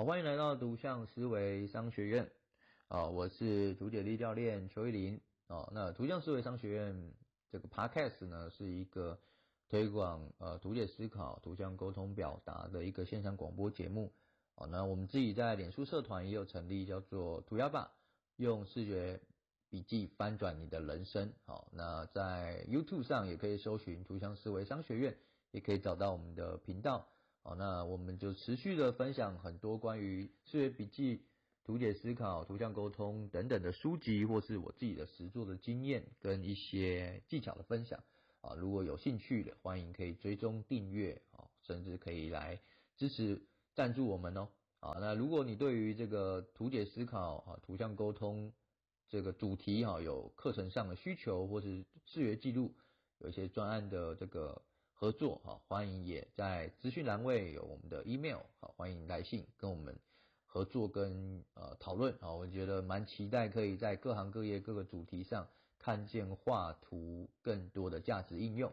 好，欢迎来到独向思维商学院。啊，我是图解力教练邱玉林。啊，那图像思维商学院这个 podcast 呢，是一个推广呃图解思考、图像沟通表达的一个线上广播节目。好，那我们自己在脸书社团也有成立，叫做涂鸦吧，用视觉笔记翻转你的人生。好，那在 YouTube 上也可以搜寻图像思维商学院，也可以找到我们的频道。好，那我们就持续的分享很多关于视觉笔记、图解思考、图像沟通等等的书籍，或是我自己的实作的经验跟一些技巧的分享。啊，如果有兴趣的，欢迎可以追踪订阅，啊，甚至可以来支持赞助我们哦。啊，那如果你对于这个图解思考、啊图像沟通这个主题，哈，有课程上的需求，或是视觉记录有一些专案的这个。合作哈，欢迎也在资讯栏位有我们的 email 好，欢迎来信跟我们合作跟呃讨论啊，我觉得蛮期待可以在各行各业各个主题上看见画图更多的价值应用。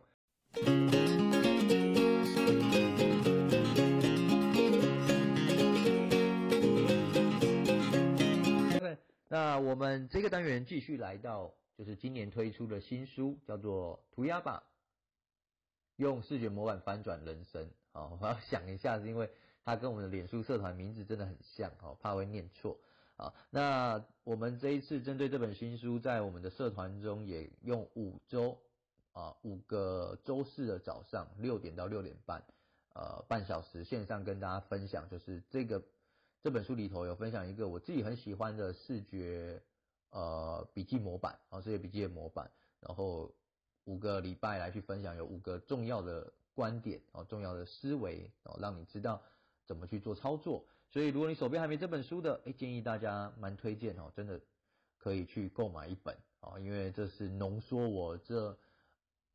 那我们这个单元继续来到就是今年推出的新书，叫做涂鸦吧。用视觉模板翻转人生，好，我要想一下，是因为它跟我们的脸书社团名字真的很像，哦，怕会念错，啊，那我们这一次针对这本新书，在我们的社团中也用五周，啊，五个周四的早上六点到六点半，呃，半小时线上跟大家分享，就是这个这本书里头有分享一个我自己很喜欢的视觉，呃，笔记模板，啊，视觉笔记的模板，然后。五个礼拜来去分享，有五个重要的观点哦，重要的思维哦，让你知道怎么去做操作。所以，如果你手边还没这本书的，哎，建议大家蛮推荐哦，真的可以去购买一本哦，因为这是浓缩我这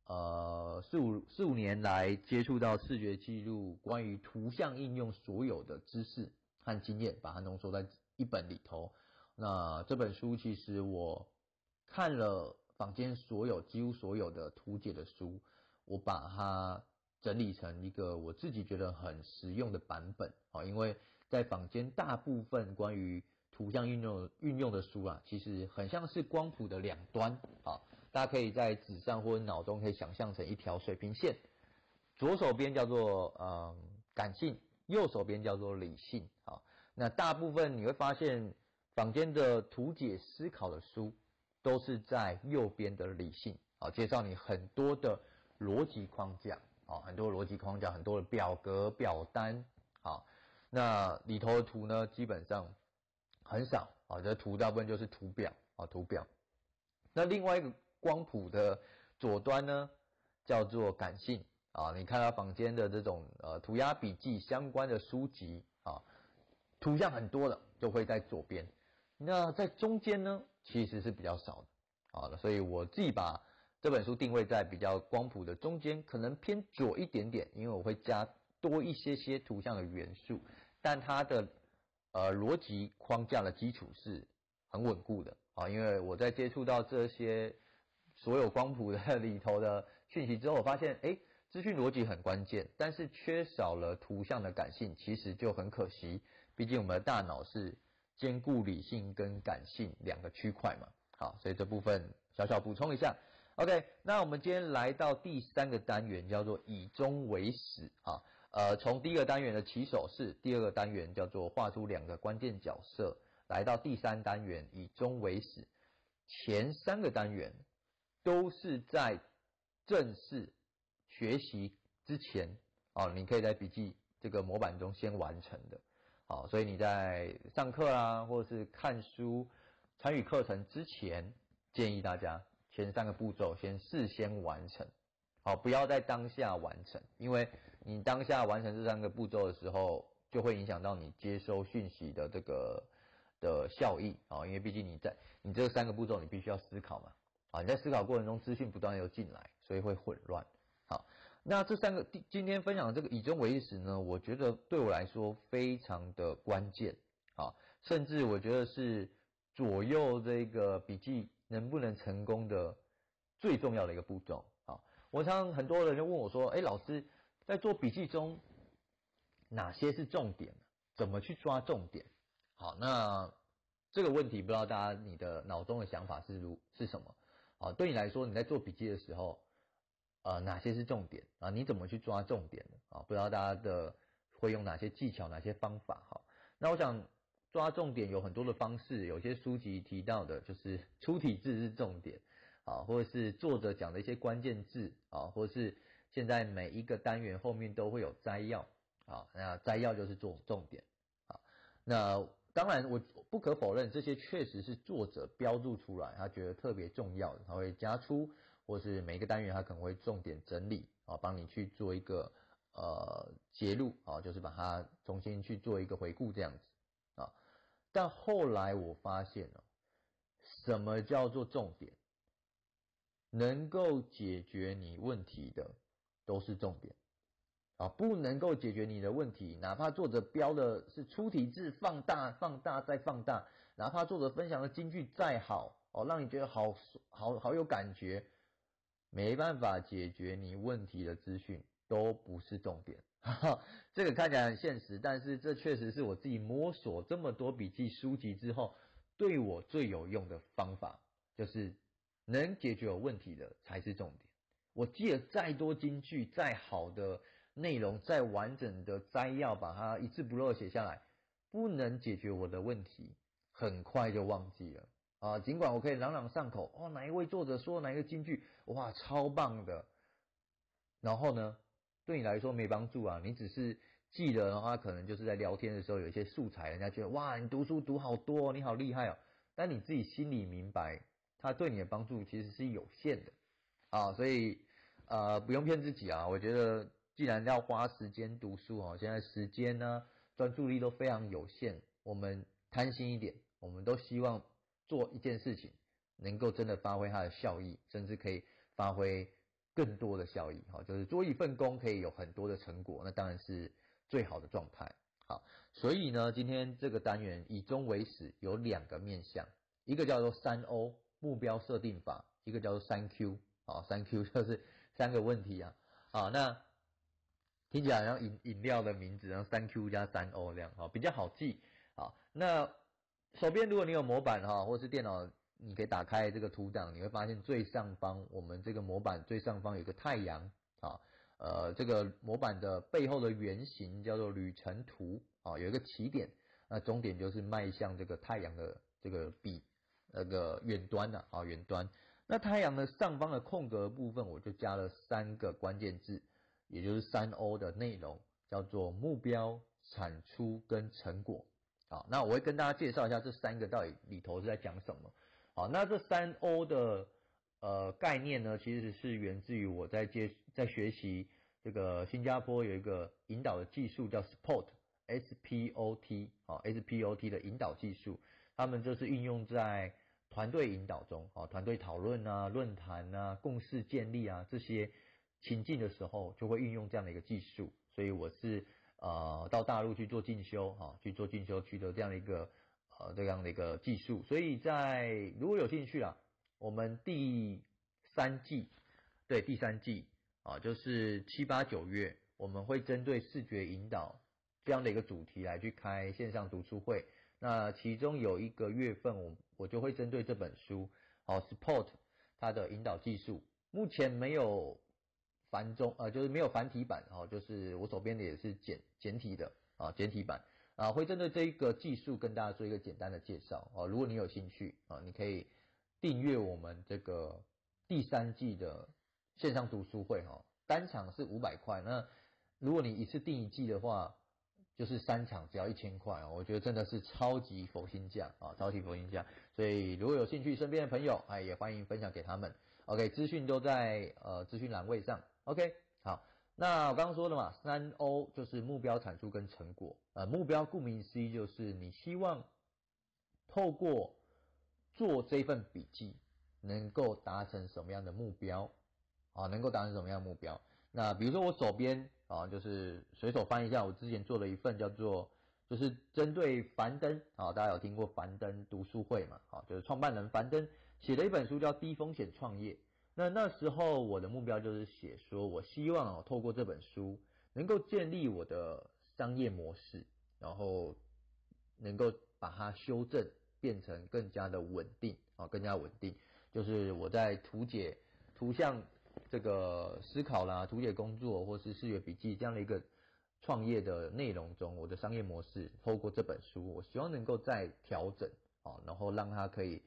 呃四五四五年来接触到视觉记录关于图像应用所有的知识和经验，把它浓缩在一本里头。那这本书其实我看了。坊间所有几乎所有的图解的书，我把它整理成一个我自己觉得很实用的版本啊，因为在坊间大部分关于图像运用运用的书啊，其实很像是光谱的两端啊，大家可以在纸上或者脑中可以想象成一条水平线，左手边叫做嗯感性，右手边叫做理性啊，那大部分你会发现坊间的图解思考的书。都是在右边的理性啊，介绍你很多的逻辑框架啊，很多逻辑框架，很多的表格表单啊，那里头的图呢，基本上很少啊，这图大部分就是图表啊，图表。那另外一个光谱的左端呢，叫做感性啊，你看到房间的这种呃涂鸦笔记相关的书籍啊，图像很多的就会在左边，那在中间呢？其实是比较少的，好了，所以我自己把这本书定位在比较光谱的中间，可能偏左一点点，因为我会加多一些些图像的元素，但它的呃逻辑框架的基础是很稳固的。啊，因为我在接触到这些所有光谱的 里头的讯息之后，我发现哎，资讯逻辑很关键，但是缺少了图像的感性，其实就很可惜，毕竟我们的大脑是。兼顾理性跟感性两个区块嘛，好，所以这部分小小补充一下。OK，那我们今天来到第三个单元，叫做以终为始啊。呃，从第一个单元的起手式，第二个单元叫做画出两个关键角色，来到第三单元以终为始，前三个单元都是在正式学习之前啊，你可以在笔记这个模板中先完成的。好，所以你在上课啊，或者是看书、参与课程之前，建议大家前三个步骤先事先完成，好，不要在当下完成，因为你当下完成这三个步骤的时候，就会影响到你接收讯息的这个的效益。啊，因为毕竟你在你这三个步骤，你必须要思考嘛，啊，你在思考过程中资讯不断又进来，所以会混乱，那这三个第今天分享的这个以终为始呢，我觉得对我来说非常的关键啊，甚至我觉得是左右这个笔记能不能成功的最重要的一个步骤啊。我常常很多人就问我说，哎，老师在做笔记中哪些是重点怎么去抓重点？好，那这个问题不知道大家你的脑中的想法是如是什么？好，对你来说，你在做笔记的时候，呃，哪些是重点啊？你怎么去抓重点啊？不知道大家的会用哪些技巧、哪些方法？哈，那我想抓重点有很多的方式，有些书籍提到的就是出体字是重点啊，或者是作者讲的一些关键字啊，或者是现在每一个单元后面都会有摘要啊，那摘要就是做重点啊，那。当然，我不可否认，这些确实是作者标注出来，他觉得特别重要的，他会加出，或是每个单元他可能会重点整理啊，帮你去做一个呃揭录啊，就是把它重新去做一个回顾这样子啊。但后来我发现了，什么叫做重点？能够解决你问题的都是重点。啊，不能够解决你的问题，哪怕作者标的是粗体字，放大、放大再放大，哪怕作者分享的金句再好，哦，让你觉得好好好有感觉，没办法解决你问题的资讯都不是重点。哈 哈这个看起来很现实，但是这确实是我自己摸索这么多笔记书籍之后，对我最有用的方法，就是能解决有问题的才是重点。我记得再多金句，再好的。内容再完整的摘要，把它一字不漏写下来，不能解决我的问题，很快就忘记了啊！尽管我可以朗朗上口，哦，哪一位作者说哪一个金句，哇，超棒的。然后呢，对你来说没帮助啊，你只是记得的话，可能就是在聊天的时候有一些素材，人家觉得哇，你读书读好多，你好厉害哦。但你自己心里明白，他对你的帮助其实是有限的啊，所以呃，不用骗自己啊，我觉得。既然要花时间读书哦，现在时间呢专注力都非常有限，我们贪心一点，我们都希望做一件事情能够真的发挥它的效益，甚至可以发挥更多的效益，哈，就是做一份工可以有很多的成果，那当然是最好的状态。好，所以呢，今天这个单元以终为始，有两个面向，一个叫做三 O 目标设定法，一个叫做三 Q 啊，三 Q 就是三个问题啊，好，那。听起来像饮饮料的名字，然后三 Q 加三 O 这样，哈，比较好记。好，那手边如果你有模板哈，或是电脑，你可以打开这个图档，你会发现最上方，我们这个模板最上方有个太阳，啊，呃，这个模板的背后的原型叫做旅程图，啊，有一个起点，那终点就是迈向这个太阳的这个笔那个远端的，啊，远端。那太阳的上方的空格部分，我就加了三个关键字。也就是三 O 的内容叫做目标、产出跟成果。好，那我会跟大家介绍一下这三个到底里头是在讲什么。好，那这三 O 的呃概念呢，其实是源自于我在接在学习这个新加坡有一个引导的技术叫 SPOT，S P O T，好，S P O T 的引导技术，他们就是运用在团队引导中，啊，团队讨论啊、论坛啊、共识建立啊这些。情境的时候就会运用这样的一个技术，所以我是呃到大陆去做进修哈，去做进修取得这样的一个呃这样的一个技术，所以在如果有兴趣啊，我们第三季对第三季啊就是七八九月，我们会针对视觉引导这样的一个主题来去开线上读书会，那其中有一个月份我我就会针对这本书好 support 它的引导技术，目前没有。繁中呃就是没有繁体版哦，就是我手边的也是简简体的啊简体版啊会针对这一个技术跟大家做一个简单的介绍啊如果你有兴趣啊你可以订阅我们这个第三季的线上读书会哈单场是五百块那如果你一次订一季的话就是三场只要一千块我觉得真的是超级佛心价啊超级佛心价所以如果有兴趣身边的朋友哎也欢迎分享给他们 OK 资讯都在呃资讯栏位上。OK，好，那我刚刚说了嘛，三 O 就是目标、产出跟成果。呃，目标顾名思义就是你希望透过做这份笔记，能够达成什么样的目标啊？能够达成什么样的目标？那比如说我手边啊，就是随手翻一下，我之前做了一份叫做，就是针对樊登啊，大家有听过樊登读书会嘛？啊，就是创办人樊登写了一本书叫《低风险创业》。那那时候我的目标就是写说，我希望哦透过这本书能够建立我的商业模式，然后能够把它修正变成更加的稳定啊，更加稳定。就是我在图解图像这个思考啦，图解工作或是视觉笔记这样的一个创业的内容中，我的商业模式透过这本书，我希望能够再调整啊，然后让它可以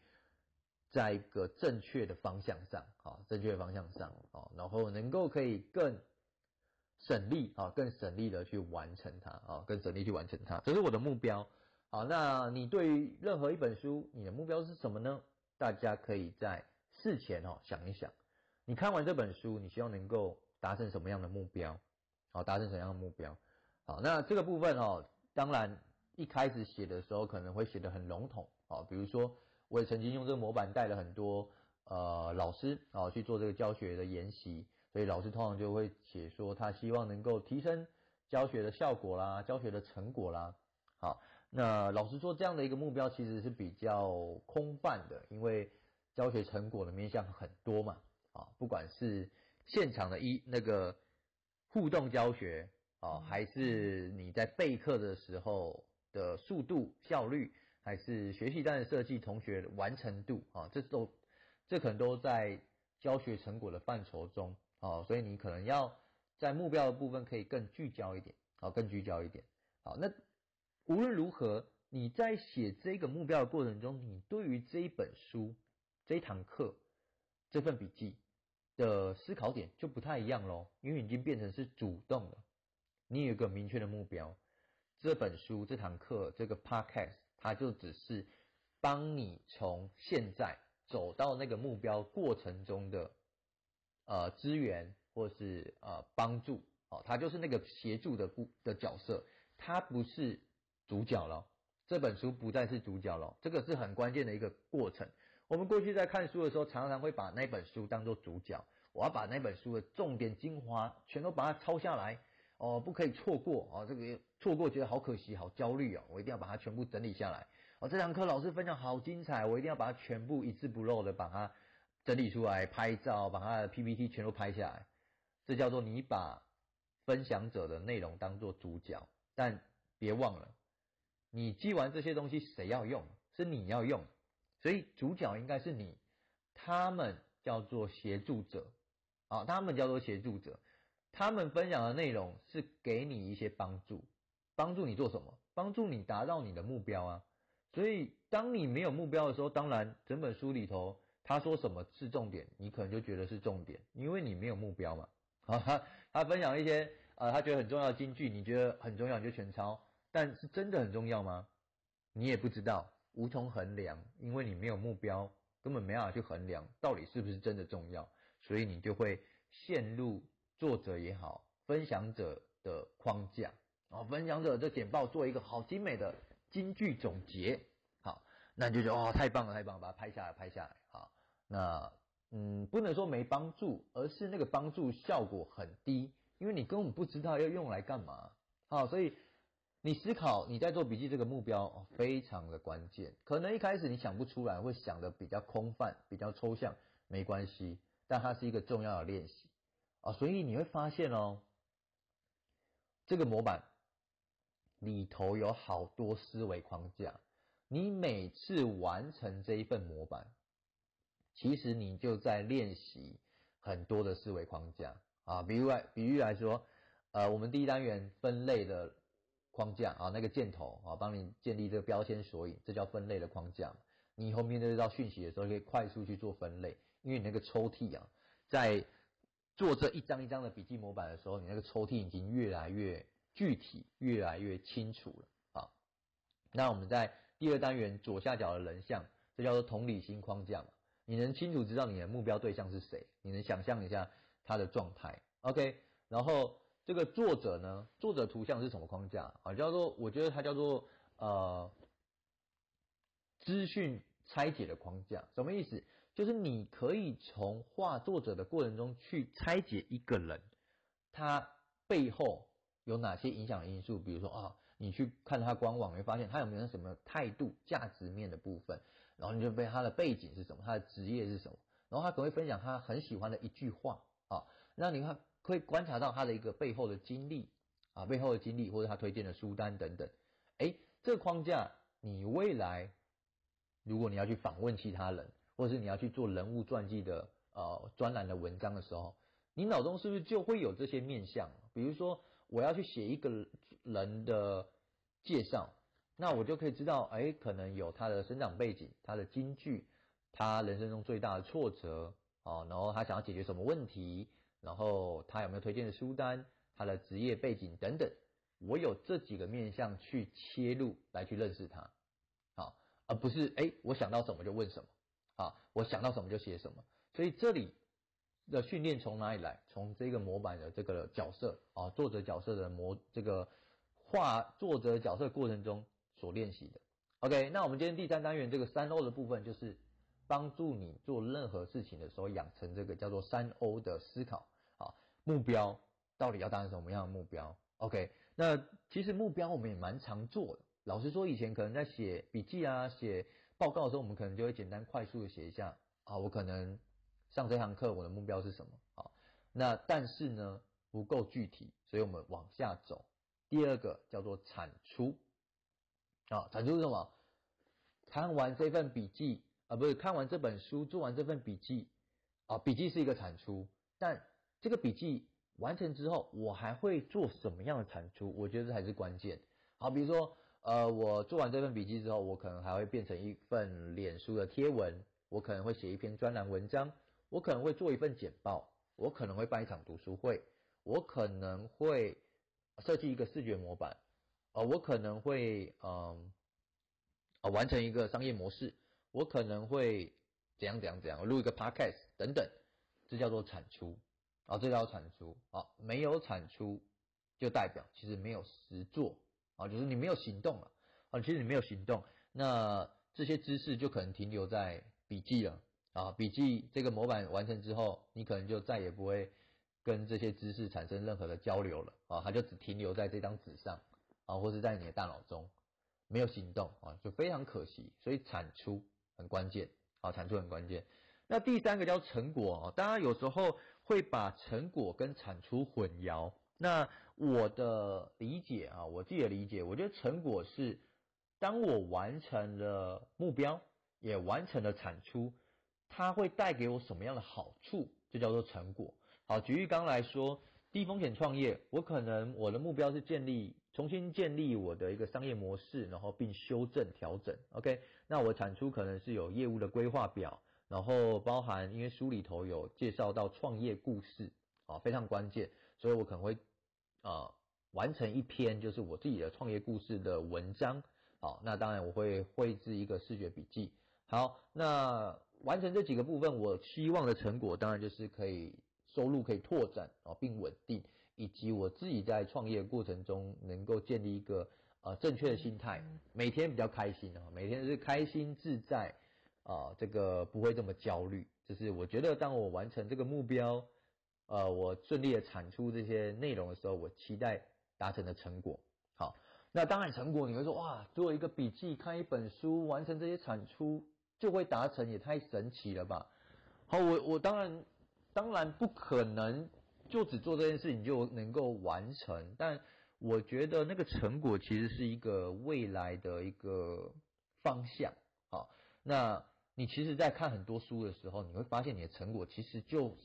在一个正确的方向上啊，正确的方向上啊，然后能够可以更省力啊，更省力的去完成它啊，更省力去完成它，这是我的目标。好，那你对于任何一本书，你的目标是什么呢？大家可以在事前哦想一想，你看完这本书，你希望能够达成什么样的目标？好，达成什么样的目标？好，那这个部分哦，当然一开始写的时候可能会写的很笼统啊，比如说我也曾经用这个模板带了很多呃老师啊去做这个教学的研习，所以老师通常就会写说他希望能够提升教学的效果啦，教学的成果啦，好。那老师说，这样的一个目标其实是比较空泛的，因为教学成果的面向很多嘛，啊，不管是现场的一那个互动教学啊，还是你在备课的时候的速度效率，还是学习单的设计、同学完成度啊，这都这可能都在教学成果的范畴中啊，所以你可能要在目标的部分可以更聚焦一点，啊，更聚焦一点，好，那。无论如何，你在写这个目标的过程中，你对于这一本书、这一堂课、这份笔记的思考点就不太一样喽，因为已经变成是主动了。你有一个明确的目标，这本书、这堂课、这个 podcast，它就只是帮你从现在走到那个目标过程中的呃资源或是呃帮助，哦，它就是那个协助的部的角色，它不是。主角了，这本书不再是主角了，这个是很关键的一个过程。我们过去在看书的时候，常常会把那本书当做主角，我要把那本书的重点精华全都把它抄下来，哦，不可以错过哦，这个错过觉得好可惜，好焦虑哦，我一定要把它全部整理下来。哦，这堂课老师分享好精彩，我一定要把它全部一字不漏的把它整理出来，拍照，把它的 PPT 全都拍下来。这叫做你把分享者的内容当做主角，但别忘了。你记完这些东西，谁要用？是你要用，所以主角应该是你。他们叫做协助者，啊，他们叫做协助者。他们分享的内容是给你一些帮助，帮助你做什么？帮助你达到你的目标啊。所以，当你没有目标的时候，当然整本书里头他说什么是重点，你可能就觉得是重点，因为你没有目标嘛。啊，他他分享一些呃，他觉得很重要的金句，你觉得很重要，你就全抄。但是真的很重要吗？你也不知道，无从衡量，因为你没有目标，根本没办法去衡量到底是不是真的重要，所以你就会陷入作者也好，分享者的框架，啊分享者的简报做一个好精美的金句总结，好，那你就觉得哦，太棒了，太棒了，把它拍下来，拍下来，好，那嗯，不能说没帮助，而是那个帮助效果很低，因为你根本不知道要用来干嘛，好，所以。你思考你在做笔记这个目标非常的关键，可能一开始你想不出来，会想的比较空泛、比较抽象，没关系，但它是一个重要的练习啊，所以你会发现哦，这个模板里头有好多思维框架，你每次完成这一份模板，其实你就在练习很多的思维框架啊，比如来比喻来说，呃，我们第一单元分类的。框架啊，那个箭头啊，帮你建立这个标签索引，这叫分类的框架。你以后面对到讯息的时候，可以快速去做分类，因为你那个抽屉啊，在做这一张一张的笔记模板的时候，你那个抽屉已经越来越具体，越来越清楚了啊。那我们在第二单元左下角的人像，这叫做同理心框架，你能清楚知道你的目标对象是谁，你能想象一下他的状态，OK，然后。这个作者呢？作者图像是什么框架啊？叫做我觉得它叫做呃资讯拆解的框架。什么意思？就是你可以从画作者的过程中去拆解一个人，他背后有哪些影响因素？比如说啊，你去看他官网，会发现他有没有什么态度、价值面的部分，然后你就被他的背景是什么，他的职业是什么，然后他可能会分享他很喜欢的一句话啊，那你看。可以观察到他的一个背后的经历啊，背后的经历或者他推荐的书单等等，哎，这个框架你未来如果你要去访问其他人，或者是你要去做人物传记的呃专栏的文章的时候，你脑中是不是就会有这些面向？比如说我要去写一个人的介绍，那我就可以知道，哎，可能有他的生长背景、他的金句、他人生中最大的挫折啊，然后他想要解决什么问题，然后他有没有推荐的书单，他的职业背景等等，我有这几个面向去切入来去认识他，好，而不是哎，我想到什么就问什么。啊，我想到什么就写什么，所以这里的训练从哪里来？从这个模板的这个角色啊，作者角色的模这个画作者角色过程中所练习的。OK，那我们今天第三单元这个三 O 的部分，就是帮助你做任何事情的时候养成这个叫做三 O 的思考啊，目标到底要达成什么样的目标？OK，那其实目标我们也蛮常做的。老实说，以前可能在写笔记啊，写。报告的时候，我们可能就会简单快速的写一下啊，我可能上这堂课我的目标是什么啊？那但是呢不够具体，所以我们往下走。第二个叫做产出啊，产出是什么？看完这份笔记啊，不是看完这本书，做完这份笔记啊，笔记是一个产出，但这个笔记完成之后，我还会做什么样的产出？我觉得才是关键。好，比如说。呃，我做完这份笔记之后，我可能还会变成一份脸书的贴文，我可能会写一篇专栏文章，我可能会做一份简报，我可能会办一场读书会，我可能会设计一个视觉模板，呃，我可能会嗯，啊完成一个商业模式，我可能会怎样怎样怎样录一个 podcast 等等，这叫做产出啊，这叫产出啊，没有产出就代表其实没有实做。啊，就是你没有行动了，啊，其实你没有行动，那这些知识就可能停留在笔记了，啊，笔记这个模板完成之后，你可能就再也不会跟这些知识产生任何的交流了，啊，它就只停留在这张纸上，啊，或是在你的大脑中，没有行动，啊，就非常可惜，所以产出很关键，啊，产出很关键。那第三个叫成果，啊，大家有时候会把成果跟产出混淆。那我的理解啊，我自己的理解，我觉得成果是当我完成了目标，也完成了产出，它会带给我什么样的好处？就叫做成果。好，举例刚来说，低风险创业，我可能我的目标是建立、重新建立我的一个商业模式，然后并修正调整。OK，那我产出可能是有业务的规划表，然后包含因为书里头有介绍到创业故事啊，非常关键。所以我可能会，啊，完成一篇就是我自己的创业故事的文章，好，那当然我会绘制一个视觉笔记。好，那完成这几个部分，我希望的成果当然就是可以收入可以拓展啊，并稳定，以及我自己在创业过程中能够建立一个呃正确的心态，每天比较开心啊，每天是开心自在啊，这个不会这么焦虑。就是我觉得当我完成这个目标。呃，我顺利的产出这些内容的时候，我期待达成的成果。好，那当然成果你会说，哇，做一个笔记，看一本书，完成这些产出就会达成，也太神奇了吧？好，我我当然当然不可能就只做这件事情就能够完成，但我觉得那个成果其实是一个未来的一个方向。好，那你其实，在看很多书的时候，你会发现你的成果其实就。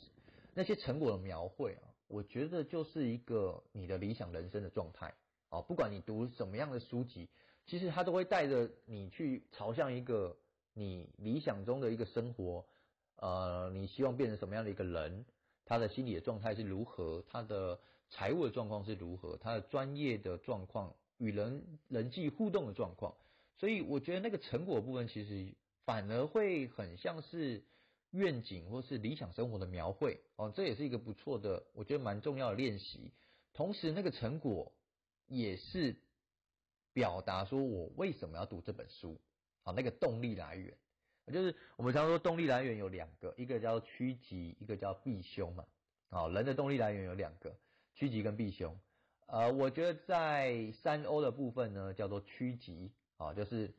那些成果的描绘啊，我觉得就是一个你的理想人生的状态啊。不管你读什么样的书籍，其实它都会带着你去朝向一个你理想中的一个生活。呃，你希望变成什么样的一个人？他的心理的状态是如何？他的财务的状况是如何？他的专业的状况，与人人际互动的状况。所以我觉得那个成果部分，其实反而会很像是。愿景或是理想生活的描绘哦，这也是一个不错的，我觉得蛮重要的练习。同时，那个成果也是表达说我为什么要读这本书啊，那个动力来源，就是我们常说动力来源有两个，一个叫趋吉，一个叫避凶嘛。好，人的动力来源有两个，趋吉跟避凶。呃，我觉得在三 O 的部分呢，叫做趋吉啊，就是。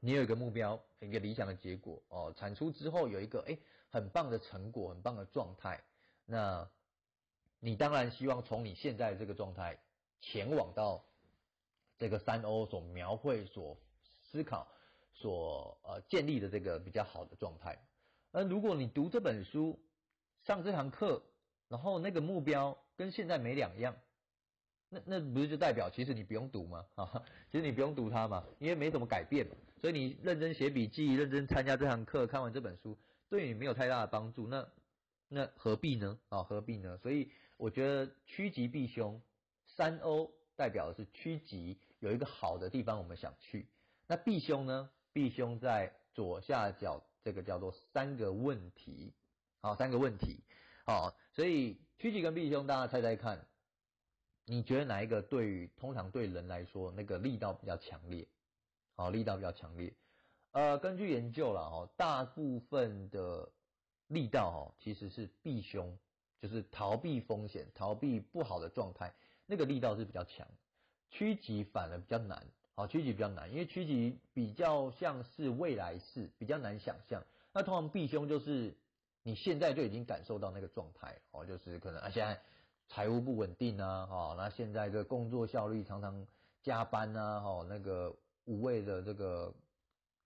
你有一个目标，一个理想的结果哦，产出之后有一个哎很棒的成果，很棒的状态。那你当然希望从你现在这个状态前往到这个三欧所描绘、所思考、所呃建立的这个比较好的状态。那如果你读这本书、上这堂课，然后那个目标跟现在没两样，那那不是就代表其实你不用读吗？啊，其实你不用读它嘛，因为没什么改变。所以你认真写笔记、认真参加这堂课、看完这本书，对你没有太大的帮助。那那何必呢？啊，何必呢？所以我觉得趋吉避凶，三欧代表的是趋吉，有一个好的地方我们想去。那避凶呢？避凶在左下角，这个叫做三个问题。好，三个问题。好，所以趋吉跟避凶，大家猜猜看，你觉得哪一个对于通常对人来说那个力道比较强烈？好，力道比较强烈。呃，根据研究了哦，大部分的力道哦其实是避凶，就是逃避风险、逃避不好的状态，那个力道是比较强。趋吉反而比较难。啊，趋吉比较难，因为趋吉比较像是未来式，比较难想象。那通常避凶就是。你现在就已经感受到那个状态哦，就是可能啊，现在财务不稳定啊，哈，那现在这工作效率常常加班啊，哈，那个无谓的这个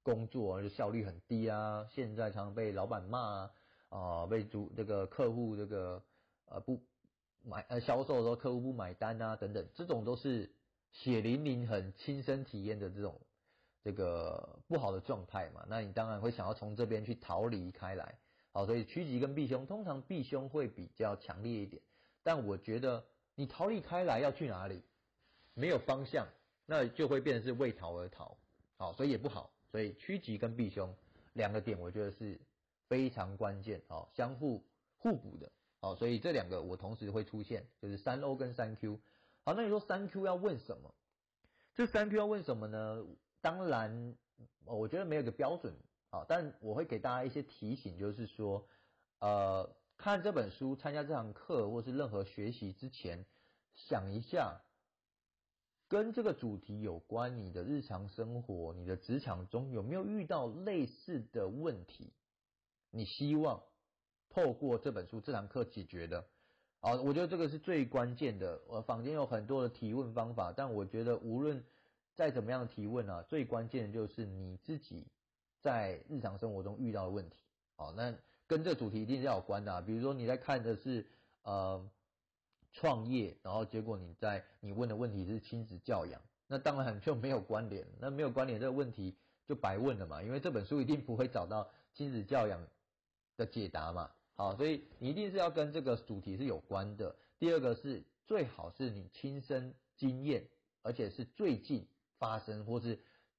工作就效率很低啊，现在常常被老板骂啊，啊，被主这个客户这个呃不买呃销售的时候客户不买单啊，等等，这种都是血淋淋很亲身体验的这种这个不好的状态嘛，那你当然会想要从这边去逃离开来。好，所以趋吉跟避凶，通常避凶会比较强烈一点。但我觉得你逃离开来要去哪里，没有方向，那就会变成是为逃而逃。好，所以也不好。所以趋吉跟避凶两个点，我觉得是非常关键。好，相互互补的。好，所以这两个我同时会出现，就是三 O 跟三 Q。好，那你说三 Q 要问什么？这三 Q 要问什么呢？当然，我觉得没有一个标准。好，但我会给大家一些提醒，就是说，呃，看这本书、参加这堂课，或是任何学习之前，想一下，跟这个主题有关，你的日常生活、你的职场中有没有遇到类似的问题？你希望透过这本书、这堂课解决的？啊，我觉得这个是最关键的。我坊间有很多的提问方法，但我觉得无论再怎么样提问啊，最关键的就是你自己。在日常生活中遇到的问题，好，那跟这主题一定是要有关的。比如说你在看的是呃创业，然后结果你在你问的问题是亲子教养，那当然就没有关联。那没有关联这个问题就白问了嘛，因为这本书一定不会找到亲子教养的解答嘛。好，所以你一定是要跟这个主题是有关的。第二个是最好是你亲身经验，而且是最近发生或是。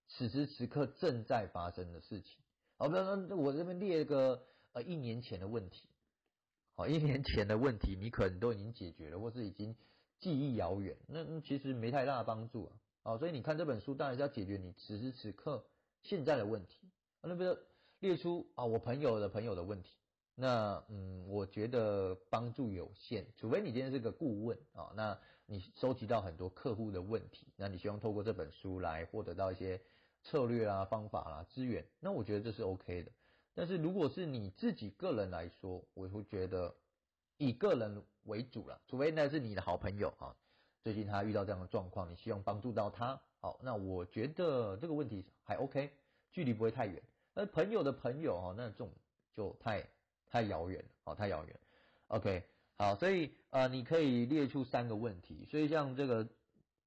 此时此刻正在发生的事情，好，比方说，我这边列一个呃一年前的问题，好，一年前的问题你可能都已经解决了，或是已经记忆遥远，那那其实没太大的帮助啊，好，所以你看这本书当然是要解决你此时此刻现在的问题，那比如列出啊我朋友的朋友的问题。那嗯，我觉得帮助有限，除非你今天是个顾问啊，那你收集到很多客户的问题，那你希望透过这本书来获得到一些策略啊、方法啦、资源，那我觉得这是 OK 的。但是如果是你自己个人来说，我会觉得以个人为主了，除非那是你的好朋友啊，最近他遇到这样的状况，你希望帮助到他，好，那我觉得这个问题还 OK，距离不会太远。那朋友的朋友哈，那这种就太。太遥远了，好，太遥远。OK，好，所以呃，你可以列出三个问题。所以像这个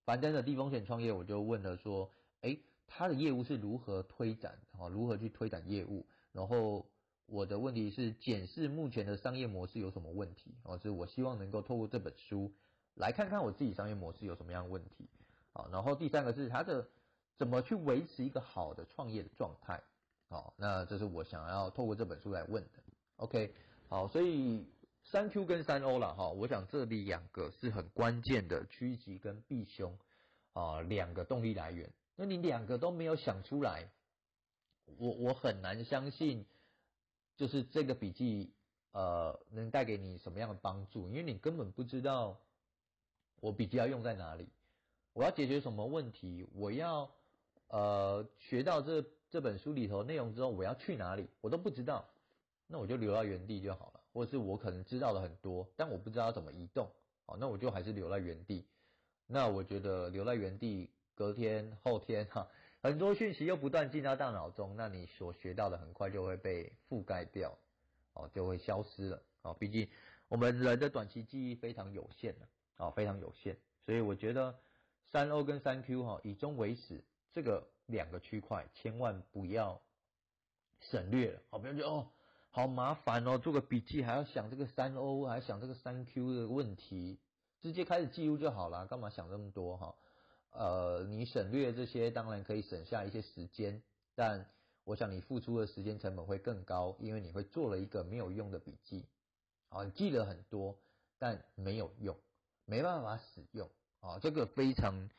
樊登的低风险创业，我就问了说，哎，他的业务是如何推展？好，如何去推展业务？然后我的问题是检视目前的商业模式有什么问题？哦，是我希望能够透过这本书来看看我自己商业模式有什么样的问题。好，然后第三个是他的怎么去维持一个好的创业的状态？好，那这是我想要透过这本书来问的。OK，好，所以三 Q 跟三 O 了哈，我想这里两个是很关键的趋吉跟避凶啊，两个动力来源。那你两个都没有想出来，我我很难相信，就是这个笔记呃能带给你什么样的帮助，因为你根本不知道我笔记要用在哪里，我要解决什么问题，我要呃学到这这本书里头内容之后，我要去哪里，我都不知道。那我就留在原地就好了，或者是我可能知道了很多，但我不知道怎么移动，好，那我就还是留在原地。那我觉得留在原地隔天、后天哈，很多讯息又不断进到大脑中，那你所学到的很快就会被覆盖掉，哦，就会消失了，哦，毕竟我们人的短期记忆非常有限的，哦，非常有限，所以我觉得三 O 跟三 Q 哈，以终为始，这个两个区块千万不要省略了，好，不要就哦。好麻烦哦，做个笔记还要想这个三 O，还想这个三 Q 的问题，直接开始记录就好了，干嘛想这么多哈？呃，你省略这些，当然可以省下一些时间，但我想你付出的时间成本会更高，因为你会做了一个没有用的笔记，啊，你记得很多，但没有用，没办法使用，啊，这个非常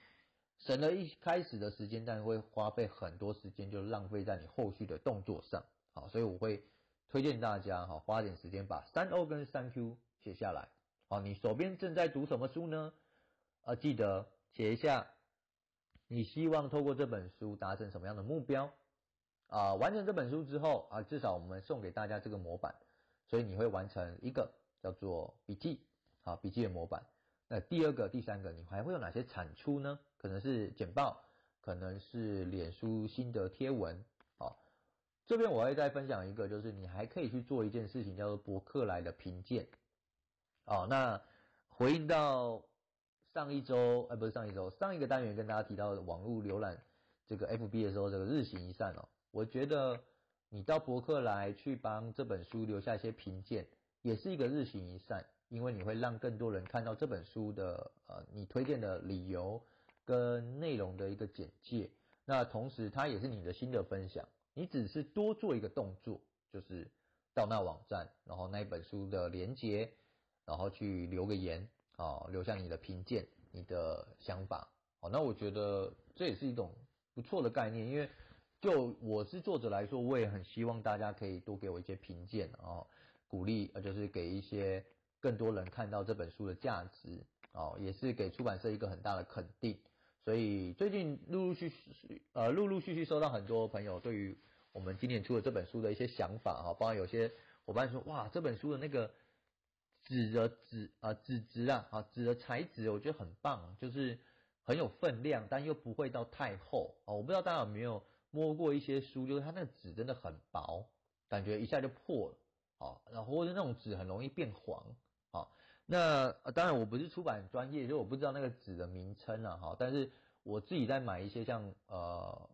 省了一开始的时间，但会花费很多时间，就浪费在你后续的动作上，好，所以我会。推荐大家哈，花点时间把三 O 跟三 Q 写下来。好，你手边正在读什么书呢？啊，记得写一下，你希望透过这本书达成什么样的目标？啊，完成这本书之后啊，至少我们送给大家这个模板，所以你会完成一个叫做笔记，好，笔记的模板。那第二个、第三个，你还会有哪些产出呢？可能是简报，可能是脸书心得贴文。这边我会再分享一个，就是你还可以去做一件事情，叫做博客来的评鉴。哦，那回应到上一周，呃，不是上一周，上一个单元跟大家提到的网络浏览这个 FB 的时候，这个日行一善哦，我觉得你到博客来去帮这本书留下一些评鉴，也是一个日行一善，因为你会让更多人看到这本书的呃你推荐的理由跟内容的一个简介，那同时它也是你的新的分享。你只是多做一个动作，就是到那网站，然后那一本书的连接，然后去留个言，啊，留下你的评鉴，你的想法，好，那我觉得这也是一种不错的概念，因为就我是作者来说，我也很希望大家可以多给我一些评鉴，啊，鼓励，呃，就是给一些更多人看到这本书的价值，哦，也是给出版社一个很大的肯定。所以最近陆陆续续，呃，陆陆续续收到很多朋友对于我们今年出的这本书的一些想法哈，包括有些伙伴说，哇，这本书的那个纸的纸啊纸质啊啊纸的材质，我觉得很棒，就是很有分量，但又不会到太厚啊。我不知道大家有没有摸过一些书，就是它那个纸真的很薄，感觉一下就破了啊，然后或者那种纸很容易变黄啊。那当然我不是出版专业，就我不知道那个纸的名称啊，哈，但是我自己在买一些像呃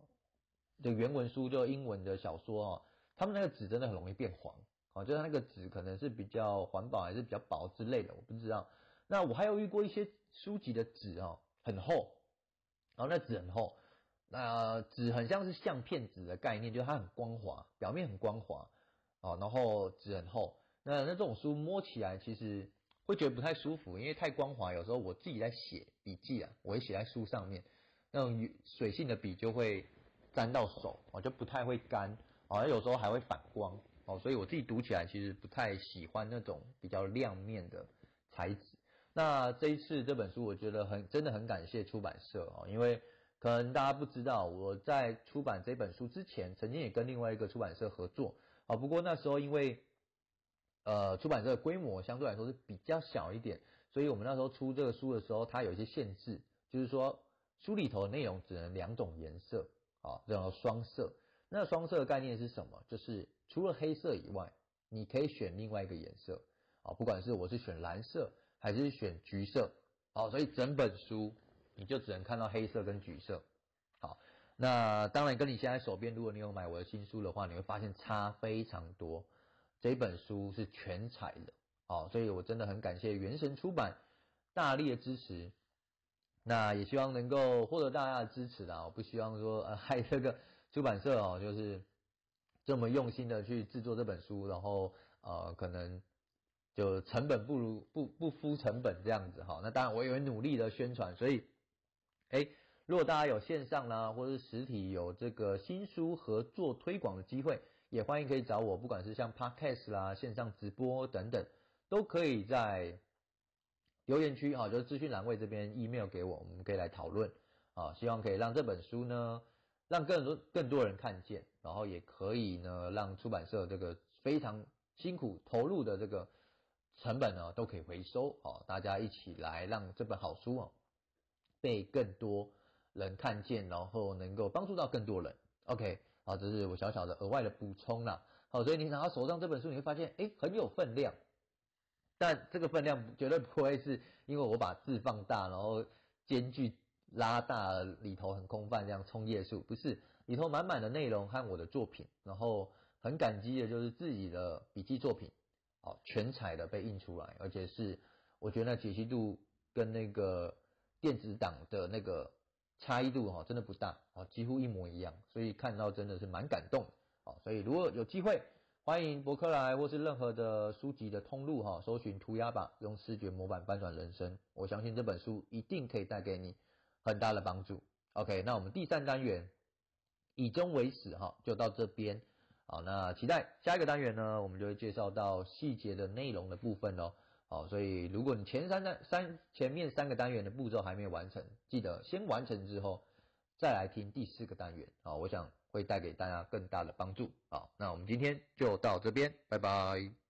的原文书，就英文的小说哦，他们那个纸真的很容易变黄，啊，就是那个纸可能是比较环保还是比较薄之类的，我不知道。那我还有遇过一些书籍的纸哦，很厚，然后那纸很厚，那纸很像是相片纸的概念，就是它很光滑，表面很光滑，啊，然后纸很厚，那那这种书摸起来其实。会觉得不太舒服，因为太光滑。有时候我自己在写笔记啊，我会写在书上面，那种水性的笔就会沾到手，哦，就不太会干，哦，有时候还会反光，哦，所以我自己读起来其实不太喜欢那种比较亮面的材质。那这一次这本书，我觉得很真的很感谢出版社哦，因为可能大家不知道，我在出版这本书之前，曾经也跟另外一个出版社合作，哦，不过那时候因为。呃，出版社的规模相对来说是比较小一点，所以我们那时候出这个书的时候，它有一些限制，就是说书里头的内容只能两种颜色，啊，这种双色。那双色的概念是什么？就是除了黑色以外，你可以选另外一个颜色，啊，不管是我是选蓝色还是选橘色，好，所以整本书你就只能看到黑色跟橘色。好，那当然跟你现在手边，如果你有买我的新书的话，你会发现差非常多。这本书是全彩的，哦，所以我真的很感谢原神出版大力的支持，那也希望能够获得大家的支持啦。我不希望说呃害这个出版社哦，就是这么用心的去制作这本书，然后呃可能就成本不如不不敷成本这样子哈。那当然我也会努力的宣传，所以哎，如果大家有线上啦或者是实体有这个新书合作推广的机会。也欢迎可以找我，不管是像 podcast 啦、线上直播等等，都可以在留言区啊，就是资讯栏位这边 email 给我，我们可以来讨论啊。希望可以让这本书呢，让更多更多人看见，然后也可以呢，让出版社这个非常辛苦投入的这个成本呢，都可以回收啊。大家一起来让这本好书啊，被更多人看见，然后能够帮助到更多人。OK，好，这是我小小的额外的补充啦。好，所以你拿到手上这本书，你会发现，哎，很有分量。但这个分量绝对不会是因为我把字放大，然后间距拉大，里头很空泛这样冲页数，不是，里头满满的内容和我的作品，然后很感激的就是自己的笔记作品，好，全彩的被印出来，而且是我觉得那解析度跟那个电子档的那个差异度哈，真的不大，啊，几乎一模一样，所以看到真的是蛮感动。啊，所以如果有机会，欢迎博客来或是任何的书籍的通路哈，搜寻涂鸦吧，用视觉模板翻转人生。我相信这本书一定可以带给你很大的帮助。OK，那我们第三单元以终为始哈，就到这边。好，那期待下一个单元呢，我们就会介绍到细节的内容的部分喽。好，所以如果你前三单三前面三个单元的步骤还没有完成，记得先完成之后再来听第四个单元。好，我想。会带给大家更大的帮助。好，那我们今天就到这边，拜拜。